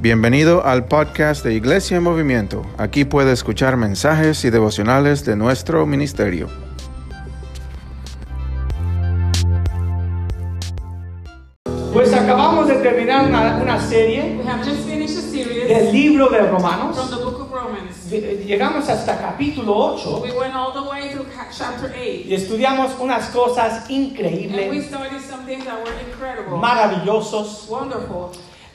Bienvenido al podcast de Iglesia en Movimiento. Aquí puede escuchar mensajes y devocionales de nuestro ministerio. Pues acabamos de terminar una, una serie We have just finished a series del libro de from Romanos. the book of Romans. Lle- Llegamos hasta capítulo 8 We went all the way chapter 8. y estudiamos unas cosas And we increíbles, studied some things that were incredible, maravillosos, wonderful.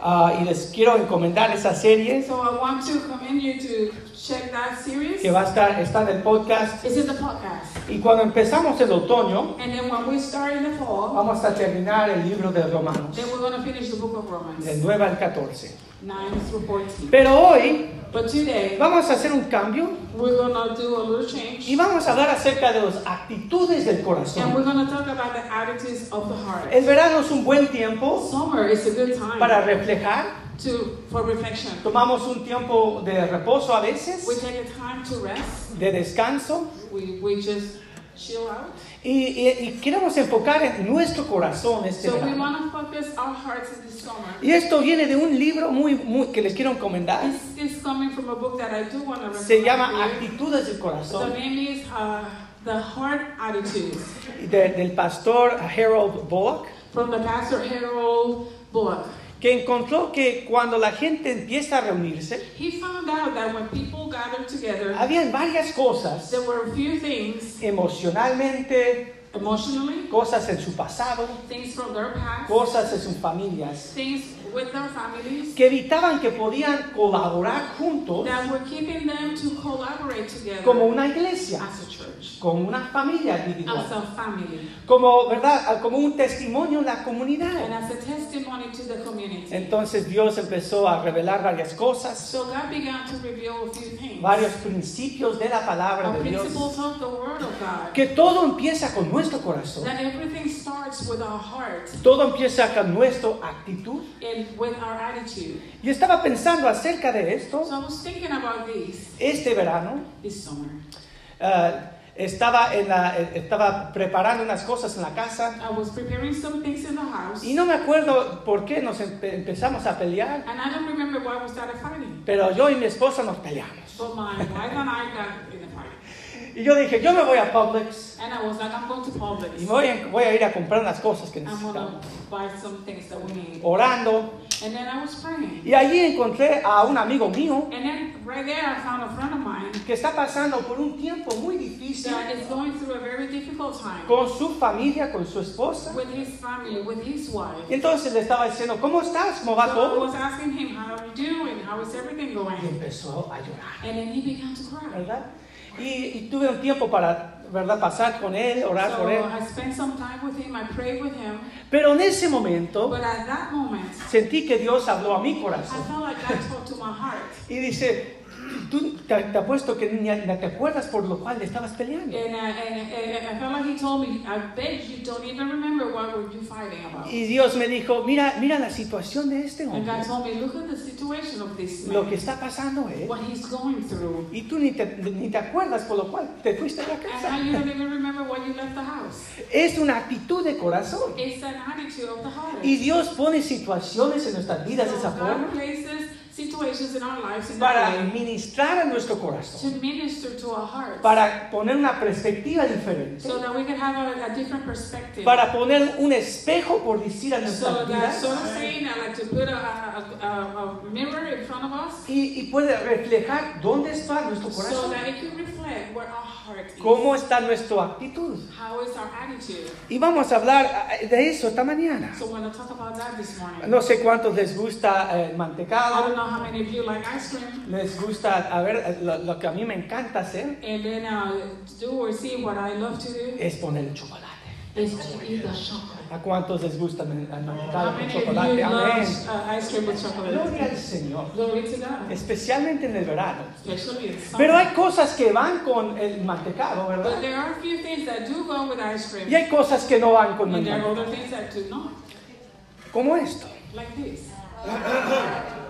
Ah, y les quiero encomendar esa serie So I want to commend you to check that series. que va a estar está en el podcast. It's in the podcast. Y cuando empezamos el otoño, And then when we start in the fall, vamos a terminar el libro de Romanos, then we're going to finish the book of Romans, del 9 al 14. 9 through 14. Pero hoy But today, vamos a hacer un cambio we're going to do a little change. y vamos a hablar acerca de las actitudes del And we're corazón. going to talk about the attitudes of the heart. El verano es un buen tiempo Summer is a good time para reflejar. to, for reflection. Tomamos un tiempo de reposo a veces, We take a time to rest. de descanso, We, we just chill out. Y, y- y queremos enfocar en nuestro corazón este So we verano. want to focus our hearts in this summer. Y esto viene de un libro muy, muy que les quiero encomendar. This is coming from a book that I do Se llama. Actitudes del The Corazón, name is uh, The Heart Attitudes de- del pastor Harold Bullock, from the pastor Harold Bullock. Que encontró que cuando la gente empieza a reunirse, He found out that when people gather together, había varias cosas, there were a few things emocionalmente, emotionally, cosas en su pasado, things from their past, cosas en sus familias, things with their families. Que evitaban que podían colaborar juntos that were keeping them to collaborate together como una iglesia, as a church, como una familia as individual, a family, como, ¿verdad? como un testimonio en la and comunidad. as a testimony to the community. Entonces Dios empezó a revelar varias cosas, So God began to reveal a few things. varios principios de la palabra de Dios, of the Word of God. que todo empieza con nuestro corazón, That everything starts with our heart todo empieza con nuestra actitud. and with our attitude. Y estaba pensando acerca de esto So I was thinking about this este verano. this summer. estaba, en la, eh, estaba preparando unas cosas en la casa I was preparing some things in the house, y no me acuerdo por qué nos empe- empezamos a pelear, and I don't remember why we started fighting. pero yo y mi esposa nos peleamos. But my wife and I got in a fight. Y yo dije, yo me voy a Publix And I was like, I'm going to Publix. y voy a, voy a ir a comprar unas cosas que necesitamos. buy some things that we need. Orando. And then I was praying. Y allí encontré a un amigo mío And then right there, I found a friend of mine que está pasando por un tiempo muy difícil that is going through a very difficult time con su familia, con su esposa. with his family, with his wife. Y entonces le estaba diciendo, ¿cómo estás? ¿Cómo va So I todo? was asking him, how are you doing? How is everything Y going? empezó a llorar, And then he began to cry. ¿verdad? Y, y tuve un tiempo para, ¿verdad? Pasar con él, orar So por él. I spent some time with him, I prayed with him. Pero en ese momento But at that moment, sentí que Dios habló a mi I corazón. felt like God spoke to my heart. Y dice, tú te, te apuesto que ni, ni te acuerdas por lo cual estabas peleando. And, and, and I felt like he told me, I bet you don't even remember what were you fighting about. Y Dios me dijo, mira, mira la situación de este And hombre, me, look at the situation of this lo que está pasando él. what he's going through. Y tú ni te, ni te acuerdas por lo cual te fuiste a la casa. you don't even remember when you left the house. Es una actitud de corazón. It's an attitude of the heart. Y Dios pone situaciones en nuestras vidas de esa forma situations in our lives in para that way ministrar a nuestro corazón, to minister to our hearts. para poner una perspectiva diferente, so that we can have a, a different perspective. para poner un espejo, por decir, a so nuestras that vidas sort of saying, I like to put a, a, a, a mirror in front of us y, y puede reflejar dónde está nuestro so corazón, that it can reflect where our heart is. cómo está nuestra actitud. How is our attitude? Y vamos a hablar eh, de eso esta mañana. So we're talk about that this morning. No sé cuántos les gusta eh, el mantecado, know how many of you like ice cream. les gusta, a ver, lo, lo que a mí me encanta hacer And then uh, do or see what I love to do es poner el chocolate. is to eat the chocolate. ¿A cuántos les gusta el mantecado How con many of you chocolate? Amén. love uh, ice cream with chocolate? Gloria al Señor. Glory to God. Especialmente en el verano. Especially in summer. Pero hay cosas que van con el mantecado, But ¿verdad? there are a few things that do go with ice cream. Y hay cosas que no van con el And there are mantecado. other things that do not. Como esto. Like this.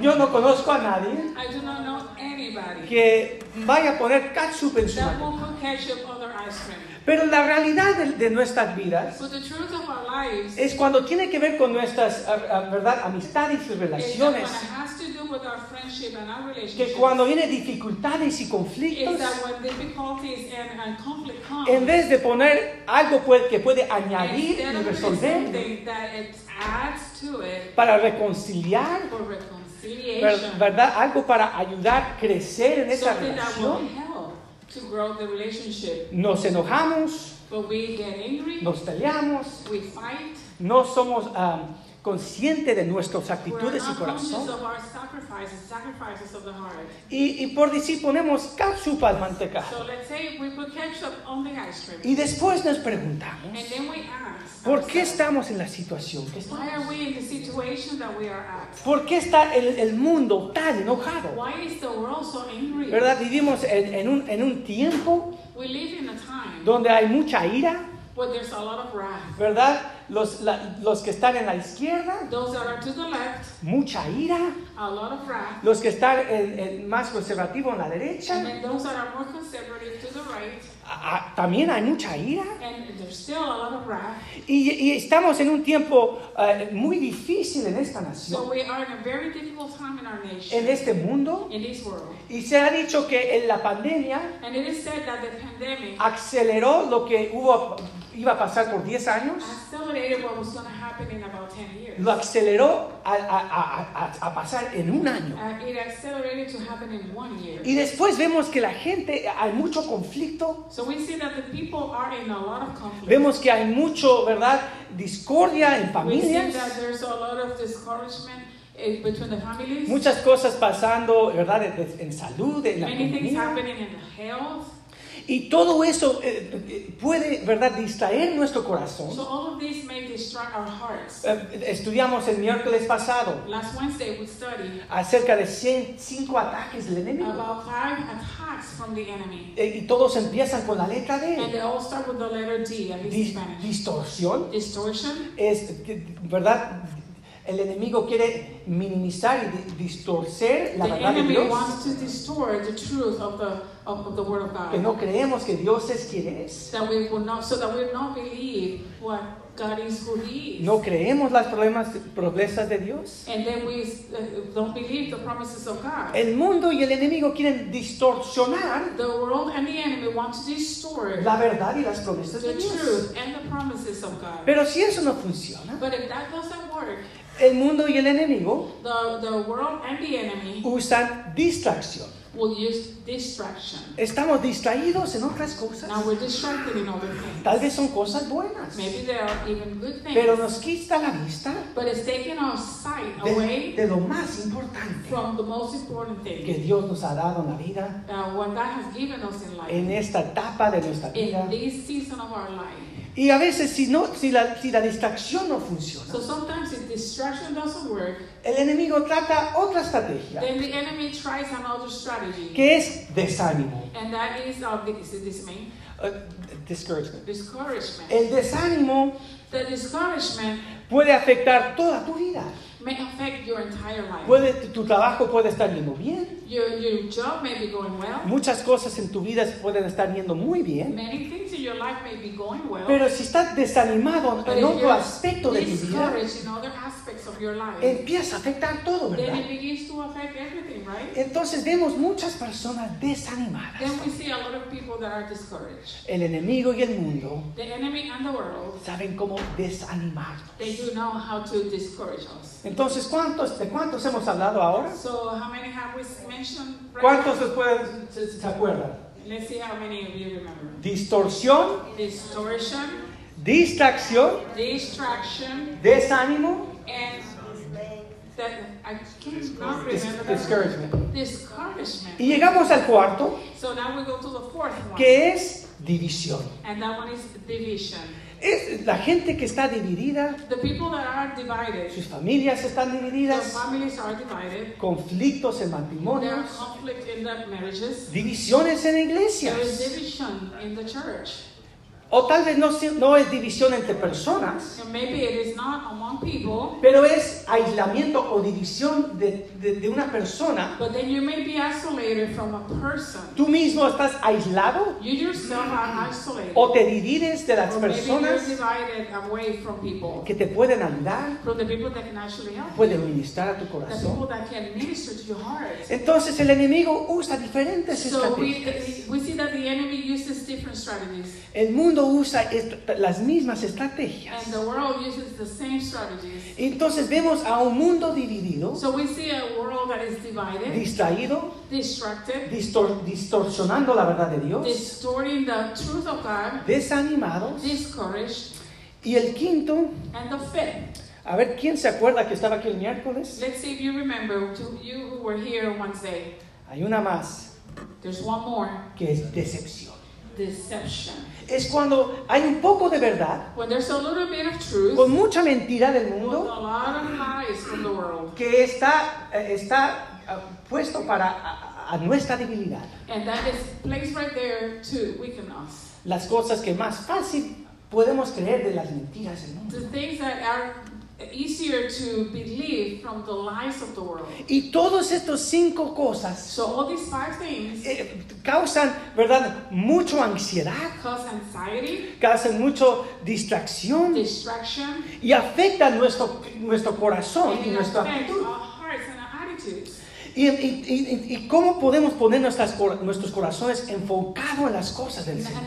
Yo no conozco a nadie I do not know anybody que vaya a poner ketchup en su that manteca. will put ketchup on their ice cream. Pero la realidad de, de nuestras vidas But the truth of our lives es cuando tiene que ver con nuestras verdad amistades y is that when relaciones, it has to do with our friendship and our que relationships, cuando vienen dificultades y is conflictos, that when difficulties and, and conflict come, en vez de poner algo pues, que puede añadir instead y of resolver something that it adds to it para reconciliar, for ver- reconciliation, verdad, algo para ayudar a crecer en esa relación, help to grow the relationship. nos enojamos, But we get angry, nos peleamos, we fight, no somos ah, conscientes de nuestras actitudes y corazón. sacrifices, sacrifices. Y, y por decir ponemos ketchup al manteca. So let's say we put ketchup on the ice cream, Y después nos preguntamos, and then we ask, ¿por qué estamos en la situación que why estamos? are we in the situation that we are at? ¿Por qué está el, el mundo tan enojado? Why is the world so angry? ¿Verdad? Vivimos en, en un, en un tiempo We live in a time donde hay mucha ira, where there's a lot of wrath. ¿verdad? Los, la- los que están en la izquierda, Those that are to the left, mucha ira. a lot of wrath. Los que están en, en más conservativo en la And derecha, then those that are more conservative to the right, a- a- también hay mucha ira. and there's still a lot of wrath. Y, y estamos en un tiempo eh, muy difícil en esta So nación, we are in a very difficult time in our en nation, este mundo. in this world. Y se ha dicho que en la pandemia And it is said that the pandemic aceleró lo que hubo, iba a pasar por 10 años, accelerated what was going to happen in about 10 years. lo aceleró a, a- a- a- pasar en un año. Uh. Y después vemos que la gente, hay mucho conflicto, So vemos que hay mucho, ¿verdad?, discordia en familias, eh, between the families. muchas cosas pasando, ¿verdad?, en, en salud, en la economía. Y todo eso eh, eh, puede, ¿verdad?, distraer nuestro corazón. So all of these may distract our hearts. Eh, Estudiamos el miércoles pasado Last Wednesday we studied acerca de 105 ataques del enemigo. about five attacks from the enemy. Eh, Y todos empiezan con la letra And D. they all start with the letter D, at least in Dis- Spanish. distorsión Distortion. es, ¿verdad? El enemigo quiere minimizar y di- distorcer la The verdad de enemy Dios. wants to distort the truth of the of, of the word of Que God. no creemos que Dios es quien es. That we will not so that we will not believe what God is who He is. No creemos las problemas, promesas de Dios. And then we uh, don't believe the promises of God. El mundo y el enemigo quieren distorsionar The world and the enemy want to distort la verdad y las promesas de the Dios. truth and the promises of God. Pero si eso no funciona, But if that doesn't work, el mundo y el enemigo the, the world and the enemy usan distracción. will use distraction. Estamos distraídos en otras cosas. Now we're distracted in other things. Tal vez son cosas buenas, Maybe there are even good things, pero nos quita la vista but it's taking our sight de, away de lo más importante from the most important que thing. Dios nos ha dado en la vida, Uh, what God has given us in life, en esta etapa de nuestra vida. in this season of our life. Y a veces si, no, si, la, si la distracción no funciona, So sometimes if distraction doesn't work, el enemigo trata otra estrategia, then the enemy tries another strategy, que es desánimo, and that is uh, uh, discouragement. discouragement. El desánimo The discouragement puede afectar toda tu vida. May affect your entire life. Puede, tu trabajo puede estar yendo bien, Your, your job may be going well. muchas cosas en tu vida pueden estar yendo muy bien, Many things in your life may be going well. pero si estás desanimado but en otro aspecto de tu vida, discouraged in other aspects of your life, empieza a afectar todo, then ¿verdad? it begins to affect everything, right? Entonces vemos muchas personas desanimadas. Then we see a lot of people that are discouraged. El enemigo y el mundo The enemy and the world, saben cómo desanimarnos. they do know how to discourage us. Entonces, ¿cuántos, ¿de cuántos hemos hablado ahora? So how many have we mentioned? right ¿Cuántos now? se, pueden- se- se acuerdan? Let's see how many of you remember. Distorsión, Distortion, distracción, distraction, desánimo, and that I cannot remember discouragement. Discouragement. Y llegamos al cuarto, So now we go to the fourth one. que es división. And that one is division. Es la gente que está dividida, The people that are divided, sus familias están divididas, families are divided. conflictos en matrimonios, conflict in the marriages. divisiones en There is iglesias. division in the church. O tal vez no, no es división entre personas, And maybe it is not among people, pero es aislamiento o división de, de- de una persona. but then you may be isolated from a person. Tú mismo estás aislado You yourself are isolated. o te divides de las Or maybe you're personas divided away from people, que te pueden ayudar, from the people that can actually help you, pueden ministrar a tu corazón. Entonces el enemigo usa diferentes So we, estrategias. we see that the enemy uses different strategies, El mundo usa las mismas estrategias. and the world uses the same strategies. Entonces vemos a un mundo dividido, So we see a world that is divided, distraído, distracted, distor- distorsionando la verdad de Dios, distorting the truth of God, desanimados. discouraged, Y el quinto, and the fifth. a ver, ¿quién se acuerda que estaba aquí el miércoles? Let's see if you remember, to you who were here Wednesday, Hay una más, there's one more que es decepción. deception. Es cuando hay un poco de verdad, When there's a little bit of truth, con mucha mentira del mundo, que está, eh, está ah, puesto para a- a nuestra debilidad. and that is placed right there to weaken us. Las cosas que más fácil podemos creer de las mentiras del mundo. The easier to believe from the lies of the world. Y todos estos cinco cosas So all these five things eh, causan, ¿verdad? Mucho ansiedad, cause anxiety, causan mucho distracción distraction, y afectan nuestro, nuestro corazón y nuestra actitud. Y, y- y- y cómo podemos poner nuestras, nuestros corazones enfocados en las cosas del Señor.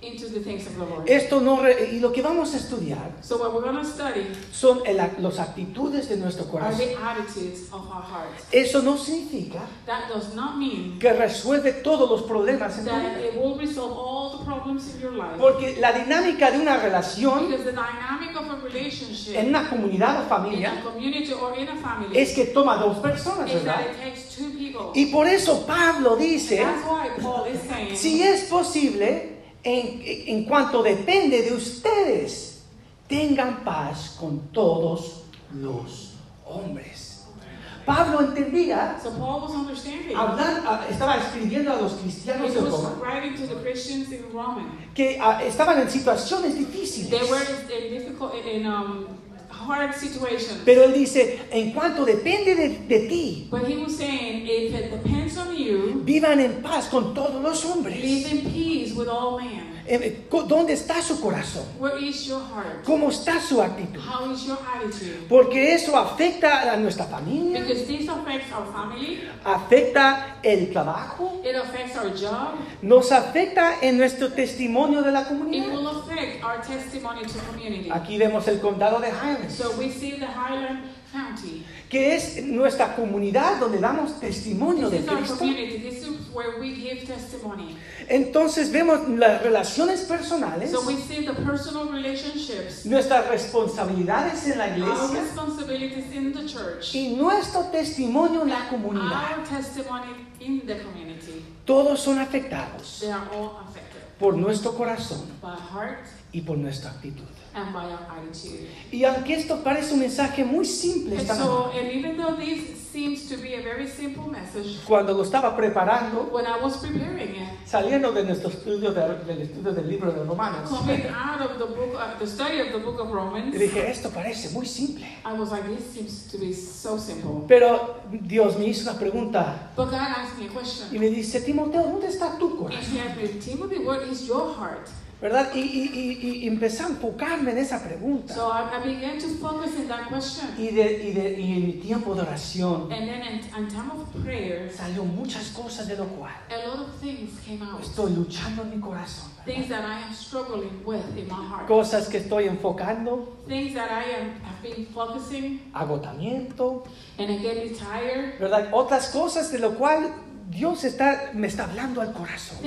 Into the things of the Lord? Esto no re- y lo que vamos a estudiar So what we're going to study son las actitudes de nuestro are corazón. the attitudes of our hearts. Eso no significa That does not mean que resuelve todos los problemas en tu that vida. it will resolve all the problems in your life. Porque la dinámica de una relación Because the dynamic of a relationship en una comunidad o in a familia community or in a family es que toma dos personas, is that ¿verdad? it takes two people. Y por eso Pablo dice, That's why Paul is saying, si es posible, en, en cuanto depende de ustedes, tengan paz con todos los hombres. Pablo entendía, so Paul was understanding. hablar, estaba escribiendo a los cristianos de Roma, que ah, estaban en situaciones They difíciles. were in difficult, in um, hard situations. Pero él dice, en cuanto depende de, de ti, But he was saying, if it depends you, vivan en paz con todos los live hombres. in peace with all men. Eh, co- ¿Dónde está su corazón? Where is your heart? ¿Cómo está su actitud? How is your attitude? Porque eso afecta a nuestra familia, Because this affects our family, afecta el trabajo, it affects our job, nos afecta en nuestro testimonio de la it comunidad. will affect our testimony to community. Aquí vemos el condado de Highlands, So we see the Highland. Que es nuestra comunidad donde damos testimonio de Cristo. community. This is where we give testimony. Entonces vemos las relaciones personales, So we see the personal relationships, nuestras responsabilidades en la iglesia y nuestro testimonio en la comunidad. our testimony in the community. Todos son afectados They are all affected por nuestro corazón heart y por nuestra actitud. And our attitude. Y aunque esto parece un mensaje muy simple And so, and even though this seems to be a very simple message, cuando lo estaba preparando, when I was preparing it, saliendo de nuestro estudio de- del estudio del libro de Romanos, coming out of the book, uh, the study of the book of Romans, y dije, esto parece muy simple. I was like, this seems to be so simple. Pero Dios me hizo una pregunta But God asked me a question. y me dice, Timoteo, ¿dónde está tu And corazón? he asked me, Timothy, what is your heart? ¿Verdad? Y, y- y- empecé a enfocarme en esa pregunta. So I, I began to focus in that question. Y, de, y, de, y en mi tiempo de oración And then in, in time of prayer, salió muchas cosas de lo cual a lot of things came out. estoy luchando en mi corazón. Things that I am struggling with in my heart. Cosas que estoy enfocando, Things that I am have been focusing agotamiento, and I get tired. ¿verdad? Otras cosas de lo cual Dios está, me está hablando al corazón.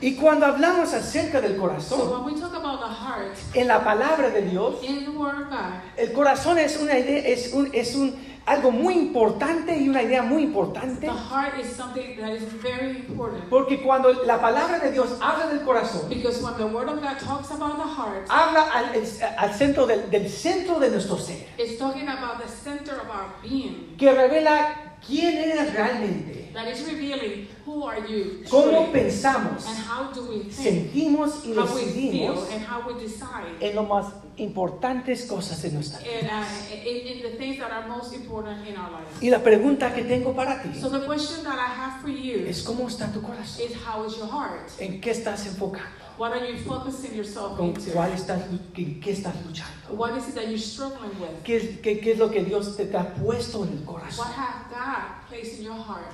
Y cuando hablamos acerca del So corazón, when we talk about the heart en la palabra de Dios, in the Word of God, el corazón es una idea, es un, es un algo muy importante y una idea muy importante. the heart is something that is very important. Porque cuando la palabra de Dios habla del corazón, Because when the Word of God talks about the heart, habla al, al centro del, del centro de nuestro ser, it's talking about the center of our being. que revela quién eres realmente, that is revealing who are you cómo pensamos, and how do we think, sentimos y how we feel, decidimos and how we decide. en lo más importantes cosas de nuestra vida. And uh, in, in the things that are most important in our lives. Y la pregunta que tengo para ti So the question that I have for you es cómo está tu corazón, is how is your heart? en qué estás enfocando, What are you focusing yourself con into? cuál estás, en qué estás luchando, What is it that you're struggling with? qué, qué- qué es lo que Dios te, te ha puesto en el corazón. What have God placed in your heart?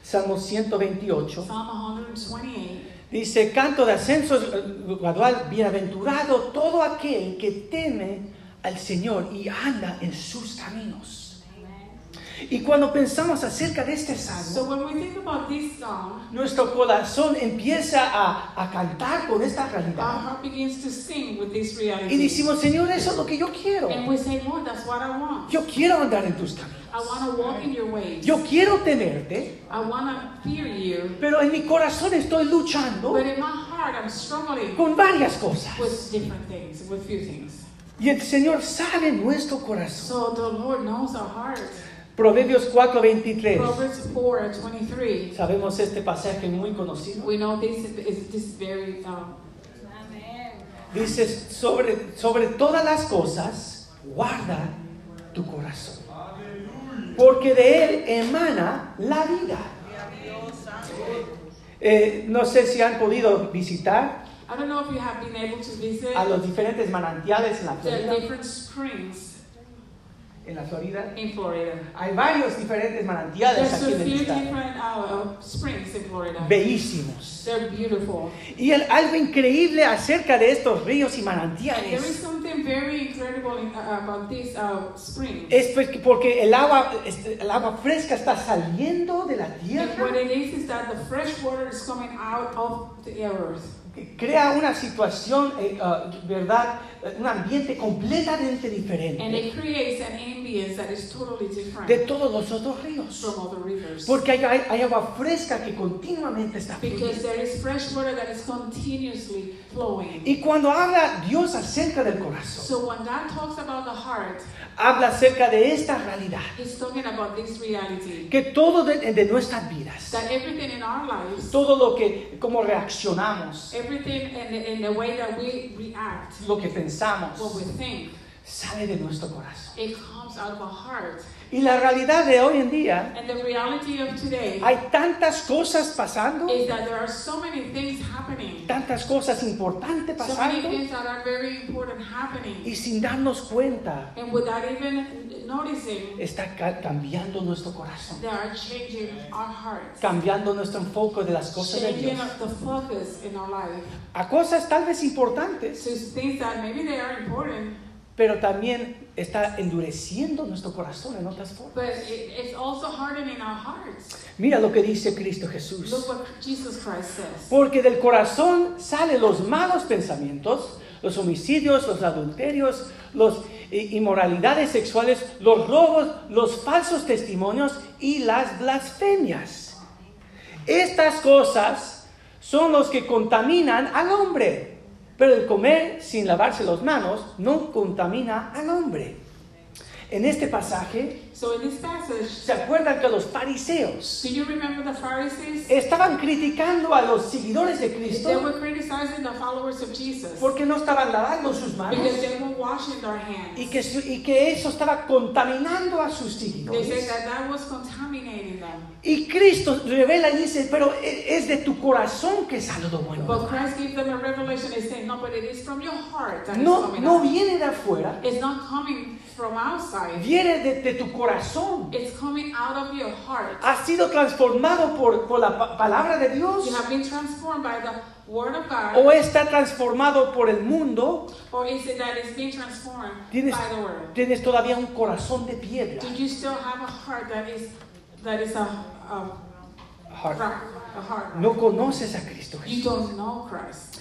Salmo 128 Psalm 128. dice, canto de ascenso eh, gradual, bienaventurado todo aquel que teme al Señor y anda en sus caminos. Y cuando pensamos acerca de este So salmo, when we think about this psalm, nuestro corazón empieza a, a cantar con esta our realidad. heart begins to sing with this reality. Y decimos, Señor, eso es lo que yo quiero. And we say, Lord, that's what I want. Yo quiero andar en tus caminos. I want to walk in your ways. Yo quiero temerte, I want to fear you. pero en mi corazón estoy luchando But in my heart, I'm struggling con varias cosas. with different things, with few things. Y el Señor sabe nuestro corazón. So the Lord knows our heart. Proverbios 4:23. Proverbs 4 23. Sabemos este pasaje muy conocido. We know this is, this is very. Um, Dice, sobre, sobre todas las cosas, guarda tu corazón. Porque de él emana la vida. Eh, no sé si han podido visitar I don't know if you have been able to visit a los diferentes manantiales en la Florida. En la Florida. in Florida. Hay varios diferentes manantiales There's aquí en el few estado. different uh, uh, springs in Florida. Bellísimos. They're beautiful. Y el- algo increíble acerca de estos ríos y And there is manantiales something very incredible in, uh, about these uh, springs. es pues que- porque el agua, el agua fresca está saliendo de la And tierra. what it is is that the fresh water is coming out of the earth. Crea una situación, ah, ¿verdad? Eh, Un ambiente completamente And diferente it creates an ambience that is totally different de todos los otros ríos. from other rivers. Porque hay, hay- hay agua fresca que continuamente está Because fluyendo. there is fresh water that is continuously flowing. Y cuando habla Dios acerca del corazón, So when God talks about the heart, habla acerca de esta realidad, He's talking about this reality. que todo de, de nuestras vidas, That everything in our lives, todo lo que, como reaccionamos, everything in the, in the way that we react, lo que pensamos, what we think, sale de nuestro corazón. it comes out of our heart. Y la realidad de hoy en día, And the reality of today hay tantas cosas pasando, is that there are so many things happening. tantas cosas importantes So many pasando, things that are very important happening. y sin darnos cuenta, And without even noticing, está ca- cambiando nuestro corazón, they are changing our hearts. cambiando nuestro enfoque de las cosas de Dios. the focus in our life. A cosas tal vez importantes, So things that maybe they are important, pero también está endureciendo nuestro corazón en otras formas. but it, it's also hardening our hearts. Mira lo que dice Cristo Jesús. Look what Jesus Christ says. Porque del corazón salen los malos pensamientos, los homicidios, los adulterios, las inmoralidades sexuales, los robos, los falsos testimonios y las blasfemias. Estas cosas son los que contaminan al hombre, pero el comer sin lavarse las manos no contamina al hombre. En este pasaje, So in this passage, ¿se acuerdan que los fariseos do you remember the Pharisees? estaban criticando a los seguidores de Cristo They were criticizing the followers of Jesus porque no estaban lavando sus manos because they were washing their hands. y que, su- y que eso estaba contaminando a sus They said seguidores. that that was contaminating them. Y Cristo revela y dice, pero e- es de tu corazón que sale lo bueno. But Christ gave them a revelation and said, no, but it is from your heart that is No, coming no out. viene de afuera, It's not coming from outside. viene de, de tu corazón. It's coming out of your heart. Ha sido transformado por, por la pa- palabra de Dios You have been transformed by the word of God. o está transformado por el mundo. Or is it that it's being transformed Tienes, by the word? tienes todavía un corazón de piedra. Do you still have a heart that is that is a, a Heart. heart? No conoces a Cristo You Jesús. don't know Christ.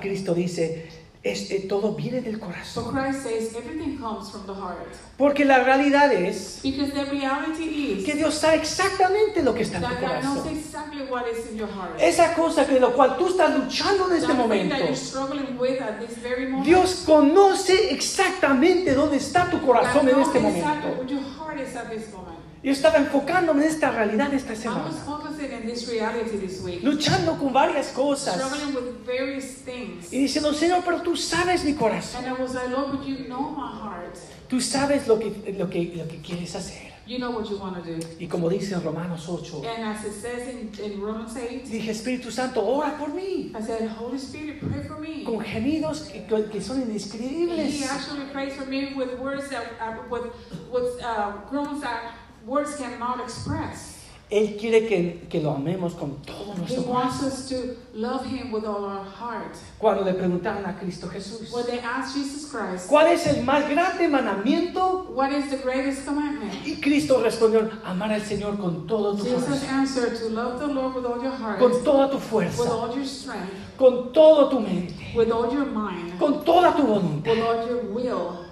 Cristo dice, es, eh, todo viene del So corazón. Christ says everything comes from the heart. Porque la realidad es Because the reality is que Dios sabe exactamente lo que está en tu God knows corazón. exactly what is in your heart. Esa cosa que lo cual tú estás luchando en este momento. that you're struggling with at this very moment. Dios conoce exactamente dónde está tu God corazón en este exactly momento. what your heart is at this moment. Yo estaba enfocándome en esta realidad esta I was semana, focusing in this reality this week, luchando con varias cosas struggling with various things. y diciendo, Señor, pero tú sabes mi corazón, And I was like, Lord, but you know my heart. tú sabes lo que, lo que, lo que quieres hacer. You know what you want to do. Y como dice en Romanos 8, And as it says in, in Romans 8, dije, Espíritu Santo, ora por mí, I said, Holy Spirit, pray for me. con gemidos que, que son And indescribibles. he actually prays for me with words that, uh, with, with uh, groans that words cannot express. Él quiere que, que lo amemos con todo He nuestro wants corazón. us to love him with all our heart. Cuando le preguntaron a Cristo Jesús, When they asked Jesus Christ, ¿cuál es el más grande mandamiento? what is the greatest commandment? Y Cristo respondió, amar al Señor con todo tu Jesus corazón, answered to love the Lord with all your heart, con toda tu with fuerza, all your strength, con toda tu mente, with all your mind, con toda tu voluntad. with all your will.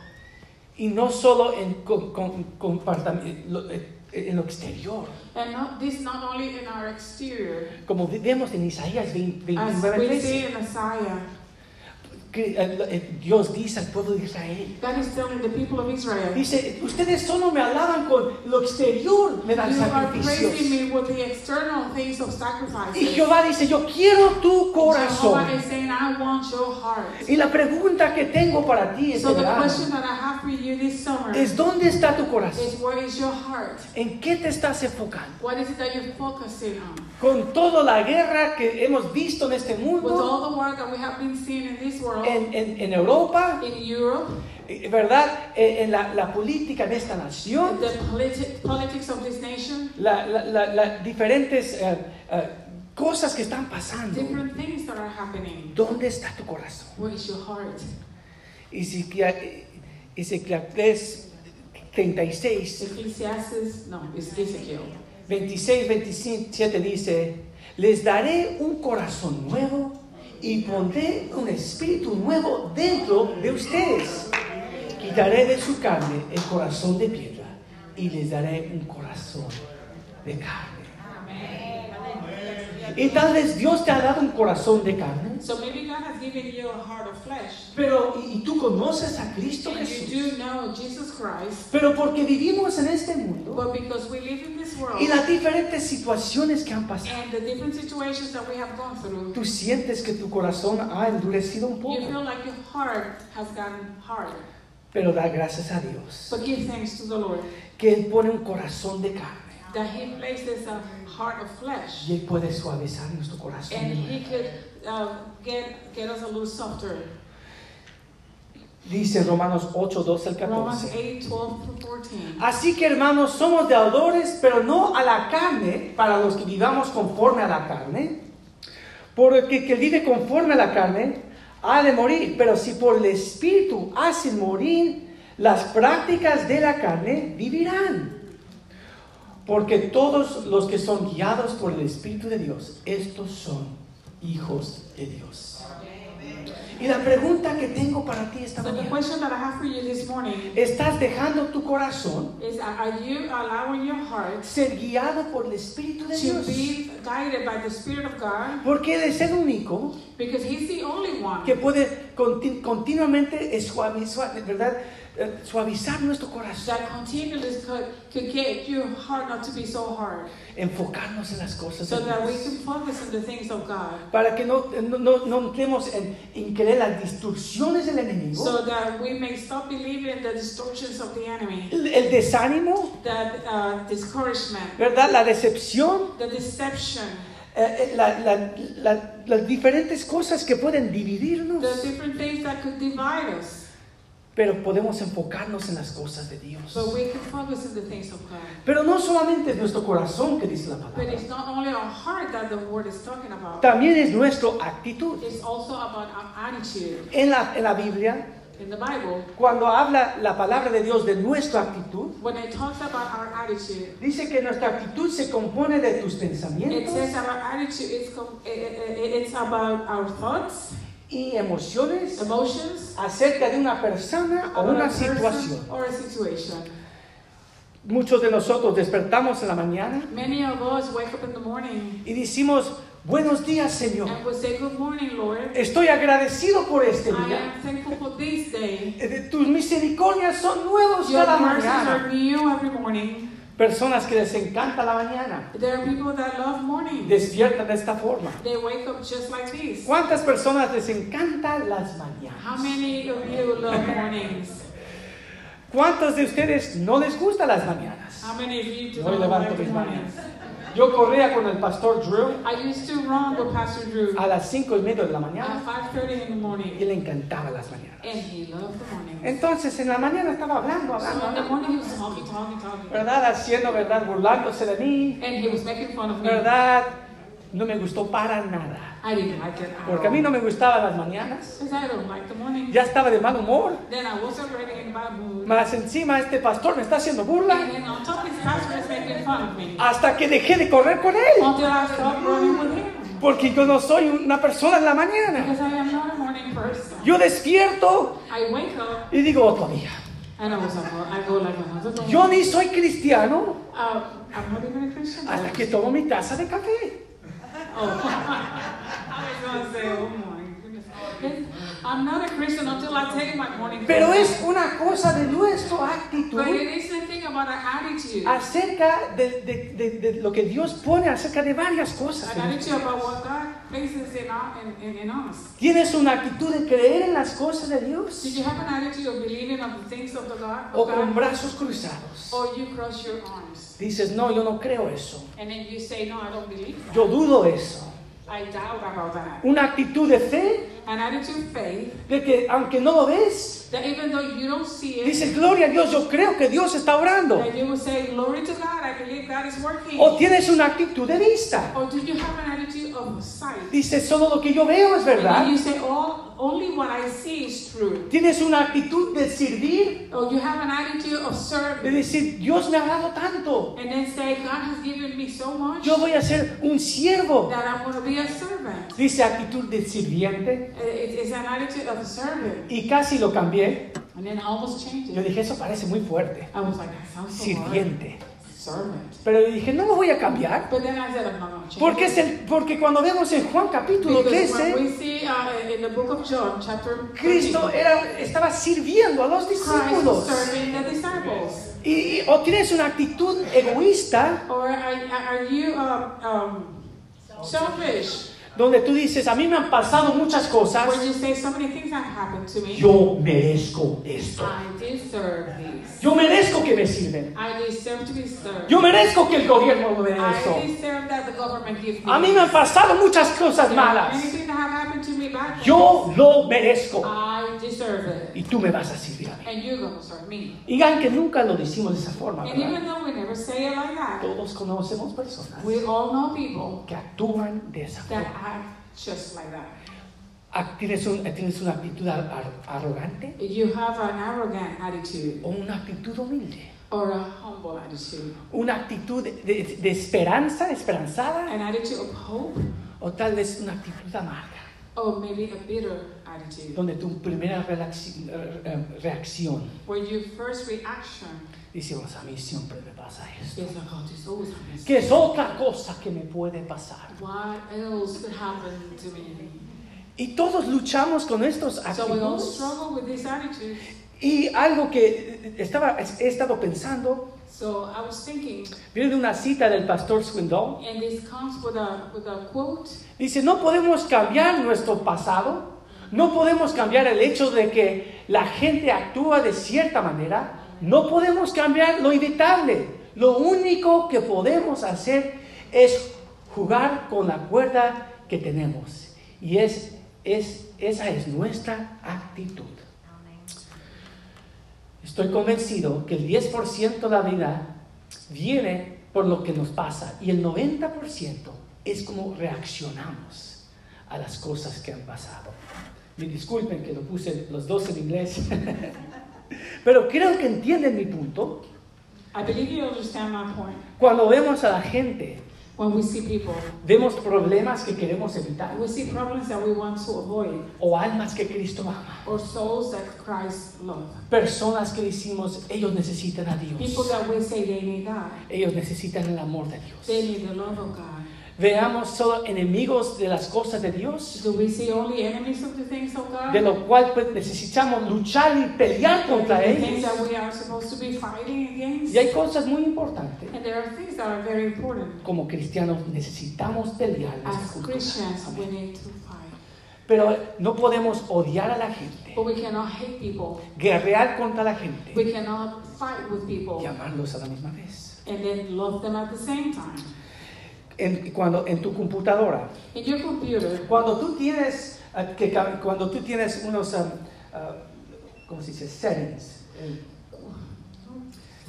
Y no solo en, con, con- compartam- lo- eh, en lo exterior, And not, this not only in our exterior, como vemos en Isaías 20, as 29, we 13, see in Isaiah, que Dios dice al pueblo de Israel, God is telling the people of Israel, dice, ustedes solo me alaban con lo exterior, me dan You are sacrificios. me with the external things of Y sacrifices. Jehová dice, yo quiero tu corazón. Jehovah is saying, I want your heart. Y la pregunta que tengo para ti este So the verano question that I have for you this summer es, ¿dónde está tu corazón? is where is your heart? ¿En qué te estás enfocando? What is it that you're focusing on? Con toda la guerra que hemos visto en este With mundo, all the work that we have been seeing in this world, en, en- en Europa, in Europe, eh, ¿verdad? Eh, En la, la política de esta nación, the politi- politics of this nation, la- la- la- diferentes eh, eh, cosas que están pasando. different things that are happening. ¿Dónde está tu corazón? Where is your heart? Ezequiel Ezequiel 3, 36, Ecclesiastes, no, it's Ezekiel. 26, 27 dice, les daré un corazón nuevo y pondré un espíritu nuevo dentro de ustedes. Quitaré de su carne el corazón de piedra y les daré un corazón de carne. Y tal vez Dios te ha dado un corazón de carne, So maybe God has given you a heart of flesh. pero y, y tú conoces a Cristo And Jesús. you do know Jesus Christ, Pero porque vivimos en este mundo but because we live in this world y las diferentes situaciones que han pasado, and the different situations that we have gone through, tú sientes que tu corazón ha endurecido un you poco. feel like your heart has gotten harder. Pero da gracias a Dios But give thanks to the Lord que Él pone un corazón de carne that He places a heart of flesh y Él puede suavizar nuestro corazón. and He could uh, get, get us a little softer. Dice Romanos 8, 12 al Romans 14. 8 12 through 14. Así que hermanos, somos deudores, pero no a la carne, para los que vivamos conforme a la carne. Porque que vive conforme a la carne ha de morir, pero si por el Espíritu hacen morir las prácticas de la carne, vivirán. Porque todos los que son guiados por el Espíritu de Dios, estos son hijos de Dios. Y la pregunta que tengo para ti esta mañana, question that I have for you this morning ¿estás dejando tu corazón is Are you allowing your heart ser guiado por el Espíritu de Dios? be guided by the Spirit of God? Porque Él es el único Because He's the only one que puede conti- continuamente suavizar, ¿verdad? Eh, suavizar nuestro corazón, that continually could, could get your heart not to be so hard, enfocarnos en las cosas so de that we Dios. can focus on the things of God, Para que no, no, no, no entremos en, en creer las distorsiones del enemigo, so that we may stop believing in the distortions of the enemy, el, el desánimo, that uh, discouragement, ¿verdad? La decepción, the deception, eh, eh, la- la- la- las diferentes cosas que pueden dividirnos. the different things that could divide us. Pero podemos enfocarnos en las cosas de Dios. But we can focus on the things of God. Pero no solamente es nuestro corazón que dice la But palabra, it's not only our heart that the word is talking about. también es nuestra actitud. It's also about our attitude. En la, en la Biblia, In the Bible, cuando habla la palabra de Dios de nuestra actitud, when it talks about our attitude, dice que nuestra actitud se compone de tus it pensamientos says our attitude is it's about our thoughts, y emociones emotions, acerca de una persona o una situación. or a situation. Muchos de nosotros despertamos en la mañana Many of us wake up in the morning y decimos, buenos días Señor. and we say, Good morning, Lord. Estoy agradecido por este I día. am thankful for this day. Eh, Tus misericordias son nuevos Your cada mañana. are new every morning. Personas que les encanta la mañana. There are people that love morning. Despiertan de esta forma. They wake up just like this. ¿Cuántas personas les encantan las How mañanas? many of you love mornings? ¿Cuántos de ustedes no les gustan las mañanas? How many of you do not levanto mis manos. Yo corría con el pastor Drew I used to run with Pastor Drew a las cinco y media de la at mañana 5.30 in the y morning. le encantaban las mañanas. And he loved the mornings. Entonces en la mañana estaba hablando, So hablando, in the morning he was talking, talking, talking. ¿verdad? Haciendo, ¿verdad? Burlándose de mí, And he was making fun of me. ¿verdad? No me gustó para nada. I didn't like it at Porque a mí no me gustaban las mañanas. Because I don't like the morning. Ya estaba de mal humor. Then I was already in bad mood. Más encima este pastor me está haciendo And burla then on top pastor is making fun of me. hasta que dejé de correr con él. Until I stopped running with him. Porque yo no soy una persona en la mañana. Because I am not a morning person. Yo despierto I wake up y digo otro día. and I was like, well, I go like. Yo ni soy cristiano Uh, I'm not even a Christian. hasta que tomo mi taza de café. Oh, I was gonna say, oh my goodness. I'm not a Christian until I take my morning. Pero es una cosa de nuestra But actitud it is the thing about our attitude. acerca de, de- de- de lo que Dios pone acerca de varias cosas. An attitude about what God places in, our, in, in, in us. ¿Tienes una actitud de creer en las cosas de Dios? Did you have an attitude of believing the things of the God? ¿O con brazos cruzados? Or you cross your arms Dices, no, yo no creo eso. and then you say, no, I don't believe that. Yo dudo eso. I doubt about that. Una actitud de fe An attitude of faith de que aunque no lo ves, that even though you don't see it, dices, gloria a Dios, yo creo que Dios está orando. O tienes una actitud de vista. Or do you have an attitude of sight? Dices, solo lo que yo veo es verdad. you say, oh, only what I see is true. Tienes una actitud de servir, Or you have an attitude of de serving. decir, Dios me ha dado tanto. And then say, God has given me so much Yo voy a ser un siervo. that I'm going to be a servant. Dice actitud de sirviente. It- It's an attitude of a servant. Y casi lo cambié. And then I almost changed Yo dije, eso parece muy fuerte. I was like, that sounds so. Sirviente. Servant. Pero yo dije, no lo voy a cambiar. Porque, es el, porque cuando vemos en Juan capítulo Because when 13, we see uh, in the book of John, chapter 13, Cristo era, estaba sirviendo a los discípulos. Y, y- o tienes una actitud egoísta selfish? Donde tú dices, a mí me han pasado muchas cosas. Say so many things have happened to me. Yo merezco esto. I deserve this. Yo merezco que me sirven. I deserve to be served. Yo merezco que el gobierno me dé esto. A mí me han pasado muchas cosas malas. Yo lo merezco. I deserve it. Y tú me vas a servir a mí. And you're going to serve me. Y aunque nunca lo decimos de esa forma, And ¿verdad? even though we never say it like that, todos conocemos personas we all know people que actúan de esa forma. Act just like that. Ah, ¿Tienes, un- tienes una actitud ar- ar- arrogante You have an arrogant attitude o una actitud humilde? or a humble attitude, ¿Una actitud de, de- de esperanza, esperanzada? an attitude of hope, ¿O tal vez una actitud amarga? or maybe a bitter attitude, Donde tu primera eh, reacción, where your first reaction decimos, a mí siempre me pasa esto. ¿Qué es otra cosa que me puede pasar? What else could happen to me? Y todos luchamos con estos So we all actitudes. struggle with this attitude. Y algo que estaba, he estado pensando, So I was thinking, viene de una cita del pastor Swindoll, and this comes with a with a quote. dice, no podemos cambiar nuestro pasado, no podemos cambiar el hecho de que la gente actúa de cierta manera, no podemos cambiar lo inevitable. Lo único que podemos hacer es jugar con la cuerda que tenemos. Y es, es, esa es nuestra actitud. Estoy convencido que el 10% de la vida viene por lo que nos pasa y el 90% es como reaccionamos a las cosas que han pasado. Me disculpen que lo puse los dos en inglés, pero creo que entienden mi punto. I believe you understand my point. Cuando vemos a la gente, When we see people, vemos problemas que queremos evitar we see problems that we want to avoid, o almas que Cristo ama, or souls that Christ loves. personas que decimos ellos necesitan a Dios, People that we say they need God, ellos necesitan el amor de Dios. they need the love of God. Veamos solo enemigos de las cosas de Dios, Do we see only enemies of the things of God? de lo cual pues, necesitamos luchar y pelear contra things ellos. that we are supposed to be fighting against. Y hay cosas muy importantes. And there are things that are very important. Como cristianos necesitamos pelear. As. Christians, we need to fight. Pero no podemos odiar a la gente, But we cannot hate people. guerrear contra la gente We cannot fight with people y amarlos a la misma vez. and then love them at the same time. En, cuando, en tu computadora, In your computer, cuando tú tienes, ah, que, cuando tú tienes unos, ah, ah, ¿cómo se dice? Settings.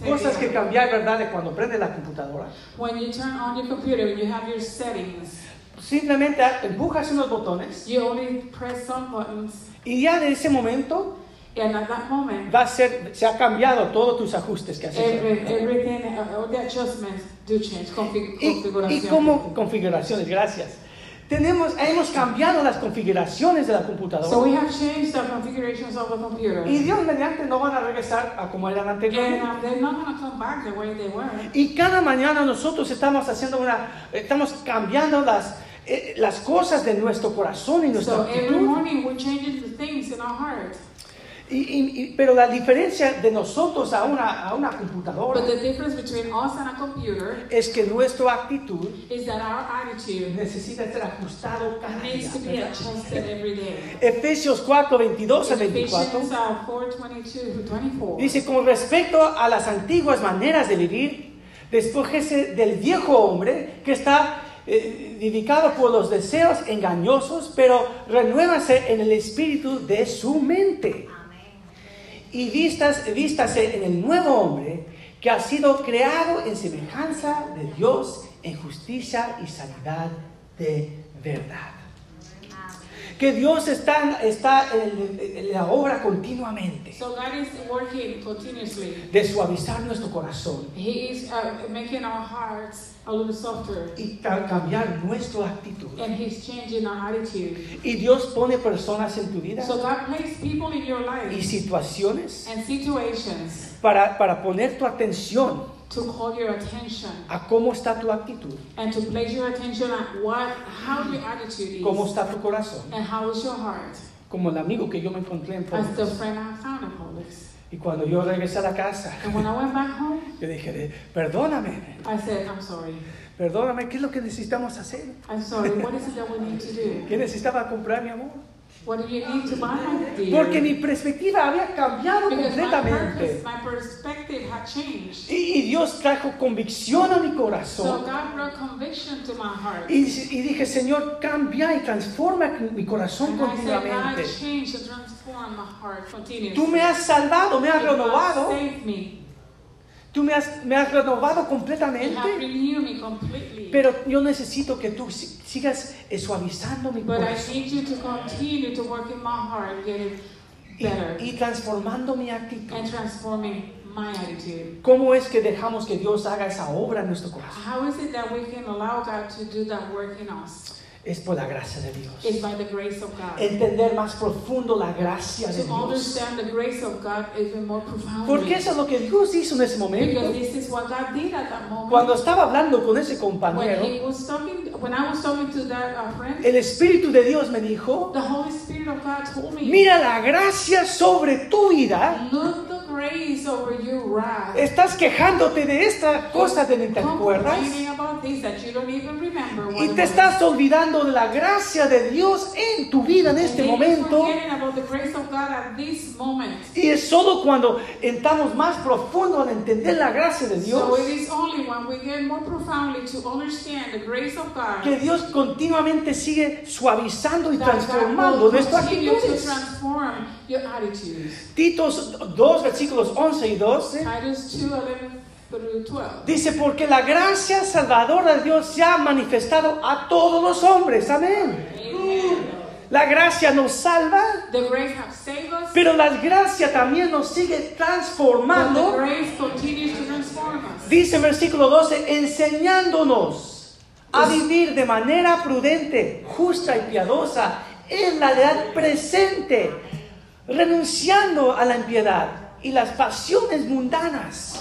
Cosas que cambiar, ¿verdad? De cuando prende la computadora. when you turn on your computer and you have your settings, Simplemente empujas unos botones you only press some buttons, y ya de ese momento and at that moment, va a ser, se ha cambiado todos tus ajustes que has hecho. every, everything, uh, all the adjustments do change. Config, Y, y como configuraciones, gracias. Tenemos, hemos cambiado las configuraciones de la So computadora. we have changed the configurations of the computer. Y Dios mediante no van a regresar a como eran anteriormente. they're not going to come back the way they were. Y cada mañana nosotros estamos haciendo una, estamos cambiando las, eh, las cosas de nuestro corazón y nuestra So every actitud. morning we're changing the things in our heart. Y, y- pero la diferencia de nosotros a una, a una computadora But the difference between us and a computer es que nuestra actitud is that our attitude necesita ser ajustado cada día. needs to be every day. Efesios 4, 22 a In 24. Ephesians uh, 4, 22 24. Dice, con respecto a las antiguas maneras de vivir, despójese del viejo hombre que está eh, dedicado por los deseos engañosos, pero renuévase en el espíritu de su mente. Y vistas, vístase en el nuevo hombre que ha sido creado en semejanza de Dios en justicia y sanidad de verdad. Que Dios está, está en, en la obra continuamente So God is working continuously. de suavizar nuestro corazón He is uh, making our hearts a little softer. y ca- cambiar nuestra actitud. And He's changing our attitude. Y Dios pone personas en tu vida So God placed people in your y life situaciones and situations para, para poner tu atención to call your attention a cómo está tu actitud, and to place your attention on what, how your attitude cómo is está tu corazón. and how is your heart. Como el amigo que yo me encontré en As the friend I found in. Y cuando yo regresé a la casa, And when I went back home, yo dije, perdóname, I said, I'm sorry. perdóname, ¿qué es lo que necesitamos hacer? I'm sorry. What is it that we need to do? ¿Qué necesitaba comprar, mi amor? What do you need to buy, dear? Porque mi perspectiva había cambiado Because my, completamente. purpose, my perspective had changed. Y, y Dios trajo convicción a mi So corazón. God brought conviction to my heart. Y, y dije, Señor, cambia y transforma mi corazón And said, God, continuamente. my continuously. Tú me has salvado, me has God renovado. Tú me has, me has renovado completamente. Pero yo necesito que tú si- sigas eh, suavizando mi corazón y, y transformando mi actitud. and transforming my attitude. ¿Cómo es que dejamos que Dios haga esa obra en nuestro corazón? Es por la gracia de Dios. It's by the grace of God. Entender más profundo la gracia de To Dios. understand the grace of God even more profoundly. Porque eso es lo que Dios hizo en ese momento. Because this is what God did at that moment. Cuando estaba hablando con ese when compañero, he was talking, when I was talking to that uh, friend, el Espíritu de Dios me dijo, the Holy Spirit of God told me, mira la gracia sobre tu vida. look grace over your wrath. Estás quejándote de esta cosa de ni te acuerdas. Y te estás olvidando de la gracia de Dios en tu vida en este momento. forgetting about the grace of God at this moment. Y es solo cuando entramos más profundo en entender la gracia de Dios So it is only when we get more profoundly to understand the grace of God que Dios continuamente sigue suavizando y that God transformando nuestras actitudes. Your attitudes. Titos 2, versículos 11 y 12. Titus 2, 11 through 12. Dice, porque la gracia salvadora de Dios se ha manifestado a todos los hombres. Amén. Amen. La gracia nos salva, The grace has saved us, pero la gracia también nos sigue transformando. Dice en versículo 12, enseñándonos a vivir de manera prudente, justa y piadosa en la edad presente, renunciando a la impiedad y las pasiones mundanas.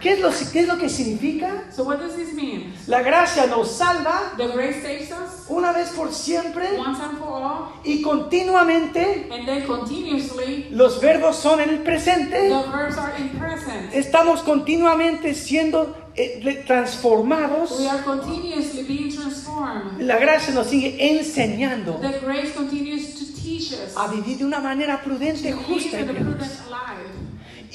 ¿Qué es, lo, ¿Qué es lo que significa? So what does this mean? La gracia nos salva The grace saves us una vez por siempre once and for all, y continuamente and then continuously los verbos son en el presente. the verbs are in present. Estamos continuamente siendo eh, transformados. We are continuously being transformed. La gracia nos sigue enseñando The grace continues to a vivir de una manera prudente, justa y piadosa.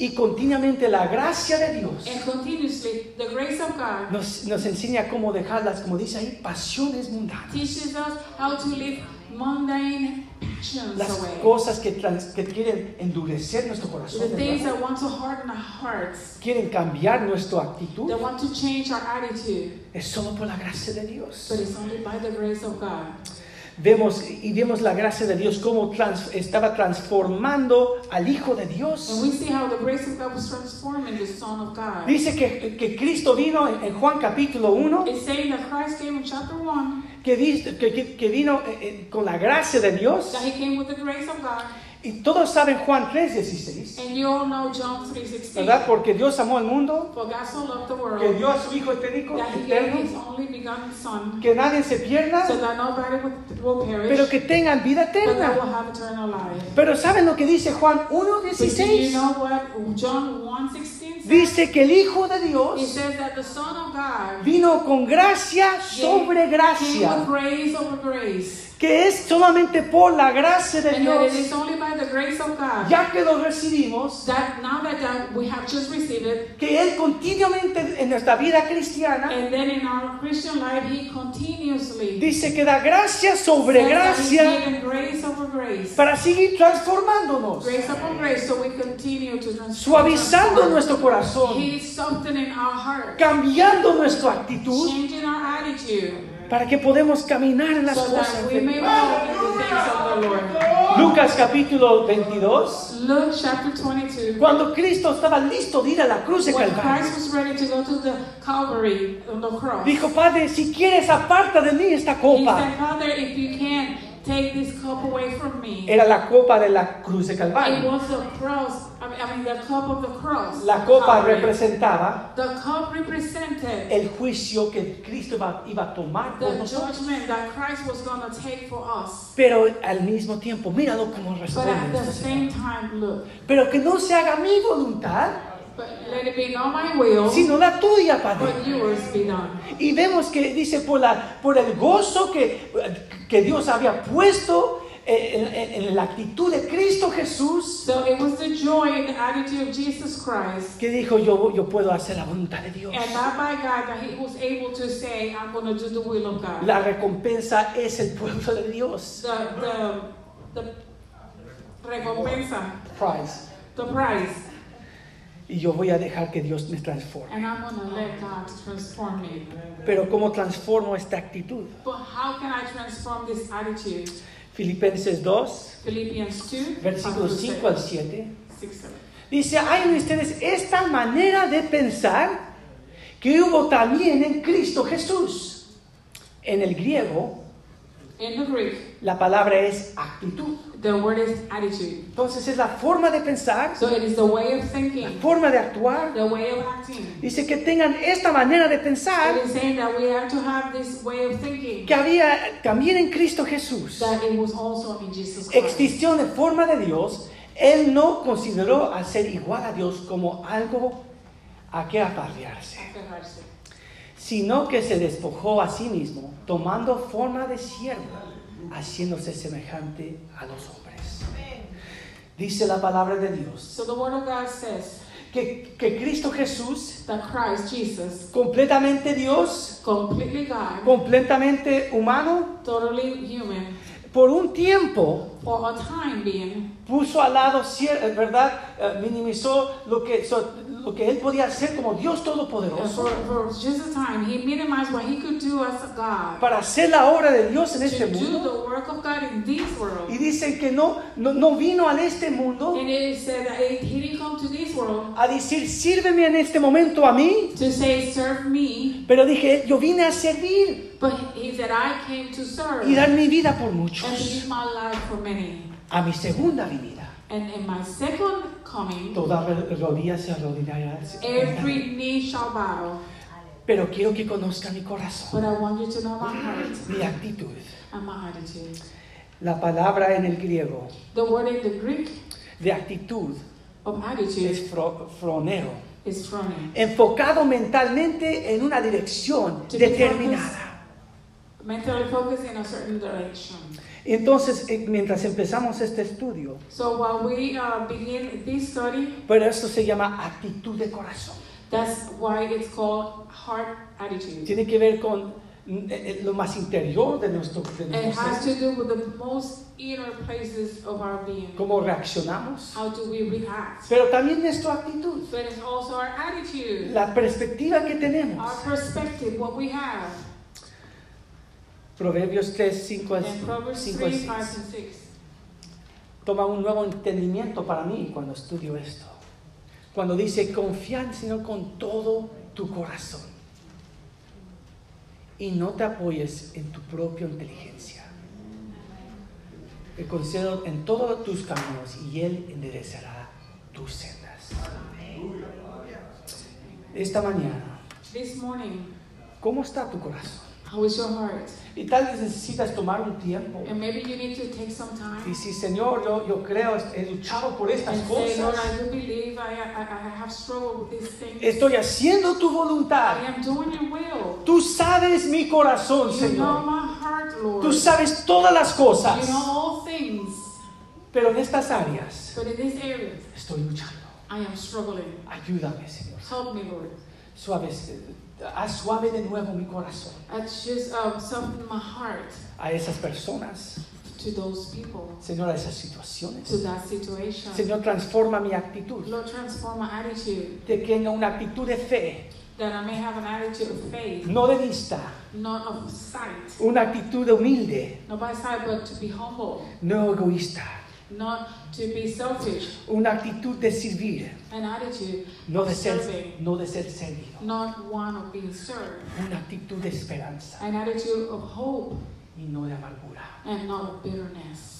Y continuamente la gracia de Dios And continuously, the grace of God nos, nos enseña cómo dejarlas, como dice ahí, pasiones mundanas. teaches us how to live mundane passions Las away. cosas que, que quieren endurecer nuestro The corazón, things ¿verdad? that want to harden our hearts, quieren cambiar nuestra actitud, that want to change our attitude, es solo por la gracia de Dios. Vemos y vemos la gracia de Dios cómo trans- estaba transformando al Hijo de Dios. we see how the grace of God was transforming the Son of God. Dice que, que Cristo vino en, en Juan capítulo 1, It's saying that Christ came in chapter 1, que, dice- que, que- que vino eh, eh, con la gracia de Dios. Y todos saben Juan 3:16, And you all know John 3.16. ¿verdad? Porque Dios amó al mundo, the que world dio a su Hijo eterno, Son, que nadie se pierda, so will perish, pero que tengan vida eterna. Pero ¿saben lo que dice Juan But do you 1:16? know what John 1.16 says? Dice que el Hijo de Dios says that the Son of God vino con gracia sobre gracia, grace over grace. Que es solamente por la gracia de Dios, is only by the grace of God ya que lo recibimos, that now that that we have just received it, que Él continuamente en nuestra vida cristiana and then in our Christian life, He continuously dice que da gracia sobre gracia grace over grace. para seguir transformándonos, Grace upon grace, so we continue to transform. suavizando nuestro corazón, softening our heart, cambiando nuestra actitud changing our attitude, para que podamos caminar en las so cosas de Dios. walk in the things of the Lord. Lucas capítulo 22, Luke chapter 22. cuando Cristo estaba listo de ir a la cruz de Calvario, dijo, Padre, si quieres aparta de mí esta copa. said, Take this cup away from me. Era la copa de la cruz de It Calvario. was the cross, I mean, the cup of the cross. La copa Calvary. representaba The cup represented el juicio que Cristo iba, iba a tomar por the nosotros. judgment that Christ was going to take for us. Pero al mismo tiempo, míralo como But responde. at the same time, look, Pero que no se haga mi voluntad, but let it be not my will, sino la tuya, Padre. but yours be done. Y vemos que dice por, la, por el gozo que, que Dios había puesto en, en- en la actitud de Cristo Jesús, So it was the joy and the attitude of Jesus Christ, que dijo yo, yo puedo hacer la voluntad de Dios. and not by God, that he was able to say, I'm going to do the will of God. La recompensa es el pueblo de Dios. The, the, the recompensa, Prize. the prize, Y yo voy a dejar que Dios me transforme. and I'm to let God transform me. Pero ¿cómo transformo esta actitud? But how can I transform this attitude? Filipenses 2, Philippians 2, versículos 5 5 al 7. 6, 7. Dice, hay en ustedes esta manera de pensar que hubo también en Cristo Jesús. En el griego, In the Greek, la palabra es actitud. The word is attitude. Entonces es la forma de pensar, So it is the way of la thinking, forma de actuar. the way of acting. Dice que tengan esta manera de pensar It is saying that we have to have this way of thinking, que había también en Cristo Jesús. that it was also in Jesus Christ. Existió de forma de Dios. Él no consideró a ser igual a Dios como algo a que aparearse. sino que se despojó a sí mismo, tomando forma de siervo, haciéndose semejante a los hombres. Dice la palabra de Dios So the word of God says que, que Cristo Jesús, Christ Jesus, completamente Dios, completely God, completamente humano, totally human, por un tiempo for a time being, puso al lado, eh, ¿verdad? Eh, minimizó lo que, so- lo que él podía hacer como Dios and Todopoderoso for, for just a time, he minimized what he could do as a God para hacer la obra de Dios en este do mundo. the work of God in this world. Y dicen que no, no, no vino a este mundo And it said that he he didn't come to this world a decir, sírveme en este momento a mí. to say, serve me, Pero dije, yo vine a servir but he said, I came to serve y dar mi vida por and muchos. give my life for many. A mi segunda venida. And in my second coming, toda ro- rodilla se arrodillará. every knee shall bow. Pero quiero que conozca mi corazón, But I want you to know my heart mi actitud. and my attitude. La palabra en el griego The word in the Greek de actitud of es attitude fro- fronero. is. Enfocado mentalmente en una dirección To determinada. Mentally focused in a certain direction. Entonces, eh, mientras empezamos este estudio, So while we uh, begin this study, pero esto se llama actitud de corazón. that's why it's called heart attitude. Tiene que ver con eh, eh, lo más interior de nuestro, de It has ser. to do with the most inner places of our being. cómo reaccionamos, How do we react? pero también nuestra actitud, But it's also our attitude, la perspectiva que tenemos. our perspective, what we have. Proverbios 3, 5 In Proverbs 5 3, 6. 5, and 6. Toma un nuevo entendimiento para mí cuando estudio esto. Cuando dice, confía en el Señor con todo tu corazón. Y no te apoyes en tu propia inteligencia. Te concedo en todos tus caminos y Él enderezará tus sendas. Esta mañana, This morning, ¿cómo está tu corazón? How is your heart? Y tal vez necesitas tomar un tiempo And maybe you need to take some y time decir, Señor, yo, yo creo, he luchado por estas and say, Lord, cosas. I do believe I, I, I have struggled with these things. Estoy haciendo tu I voluntad. am doing your will. Tú sabes mi corazón, You know Señor. my heart, Lord. Tú sabes todas las cosas. You know all things. Pero en estas áreas But in this area, estoy luchando. I am struggling. Ayúdame, Señor. Help me, Lord. Haz suave de nuevo mi corazón just um, my heart a esas personas. to those people, Señor, a esas situaciones. to that situation. Señor, transforma mi actitud. Lord, transform my attitude, Que tenga una actitud de fe, that I may have an attitude of faith, no de vista. not of sight, Una actitud humilde, not by sight, but to be humble, no egoísta. Not to be selfish, Una actitud de servir, an attitude no de ser, serving, no de ser servido. not one of being served, Una actitud de esperanza an attitude of hope y no de amargura. and not of bitterness.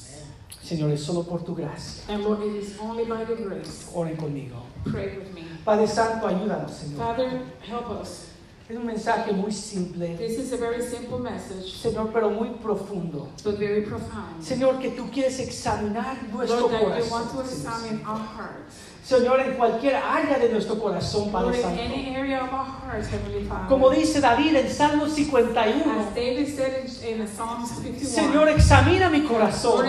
Señor, es solo por tu gracia. And Lord, it is only by the grace. Oren conmigo. Pray with me. Padre Santo, ayúdanos, Señor. Father, help us. Es un mensaje muy simple, This is a very simple message, Señor, pero muy profundo. but very profound. Señor, que tú quieres examinar nuestro Lord, that you want to corazón. examine our hearts. Señor, en cualquier área de nuestro corazón, Padre Santo. Como dice David en Salmo 51, As David said in, in Psalms 51, Señor, examina mi corazón.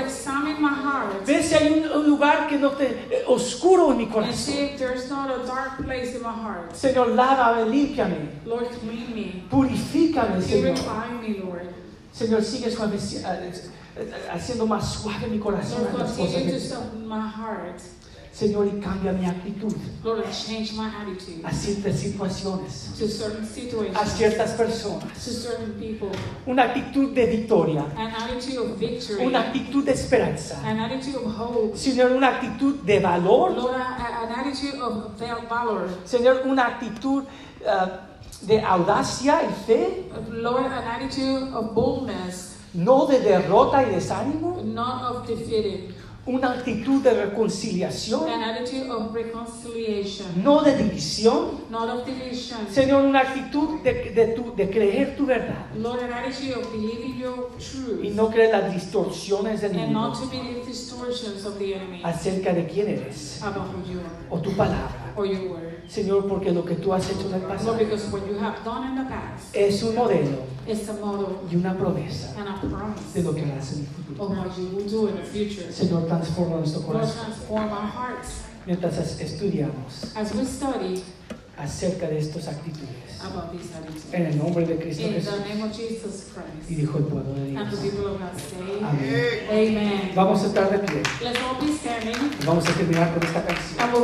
Ve si hay un, un lugar que no te eh, oscuro en mi corazón. Señor, lávame, límpiame, Lord, clean me. purifícame, Señor. Señor, sigue suaveci- eh, eh, haciendo más suave mi corazón las cosas Señor, y cambia mi actitud Lord, change my attitude a ciertas situaciones, to certain a situations, ciertas personas. to certain people. Una actitud de victoria, An attitude of victory, una actitud de esperanza. an attitude of hope. Señor, una actitud de valor. Lord, a- a- an attitude of val- valor. Señor, una actitud ah, de audacia y fe, Lord, an attitude of boldness, no de derrota y desánimo. not of defeated. Una actitud de reconciliación, An attitude of reconciliation, no de división. not of. Señor, una actitud de, de tu- de creer tu verdad. Lord, an attitude of believing your y truth no creer las distorsiones del mundo acerca de quién eres. O tu palabra. Señor, porque lo que tú has hecho en el pasado Lord, because what you have done in the past es un modelo is a model y una promesa and a de promise lo que harás en el futuro. of what you will do in the future. Señor, transforma nuestro Lord, corazón transform our hearts mientras estudiamos as we study acerca de estas actitudes. about these attitudes. En el nombre de Cristo In Jesús. the name of Jesus Y Christ. dijo el pueblo de And the Dios. people of God say, Amén. Amen. Vamos a estar de pie. Let's all be standing. Vamos a terminar con esta canción.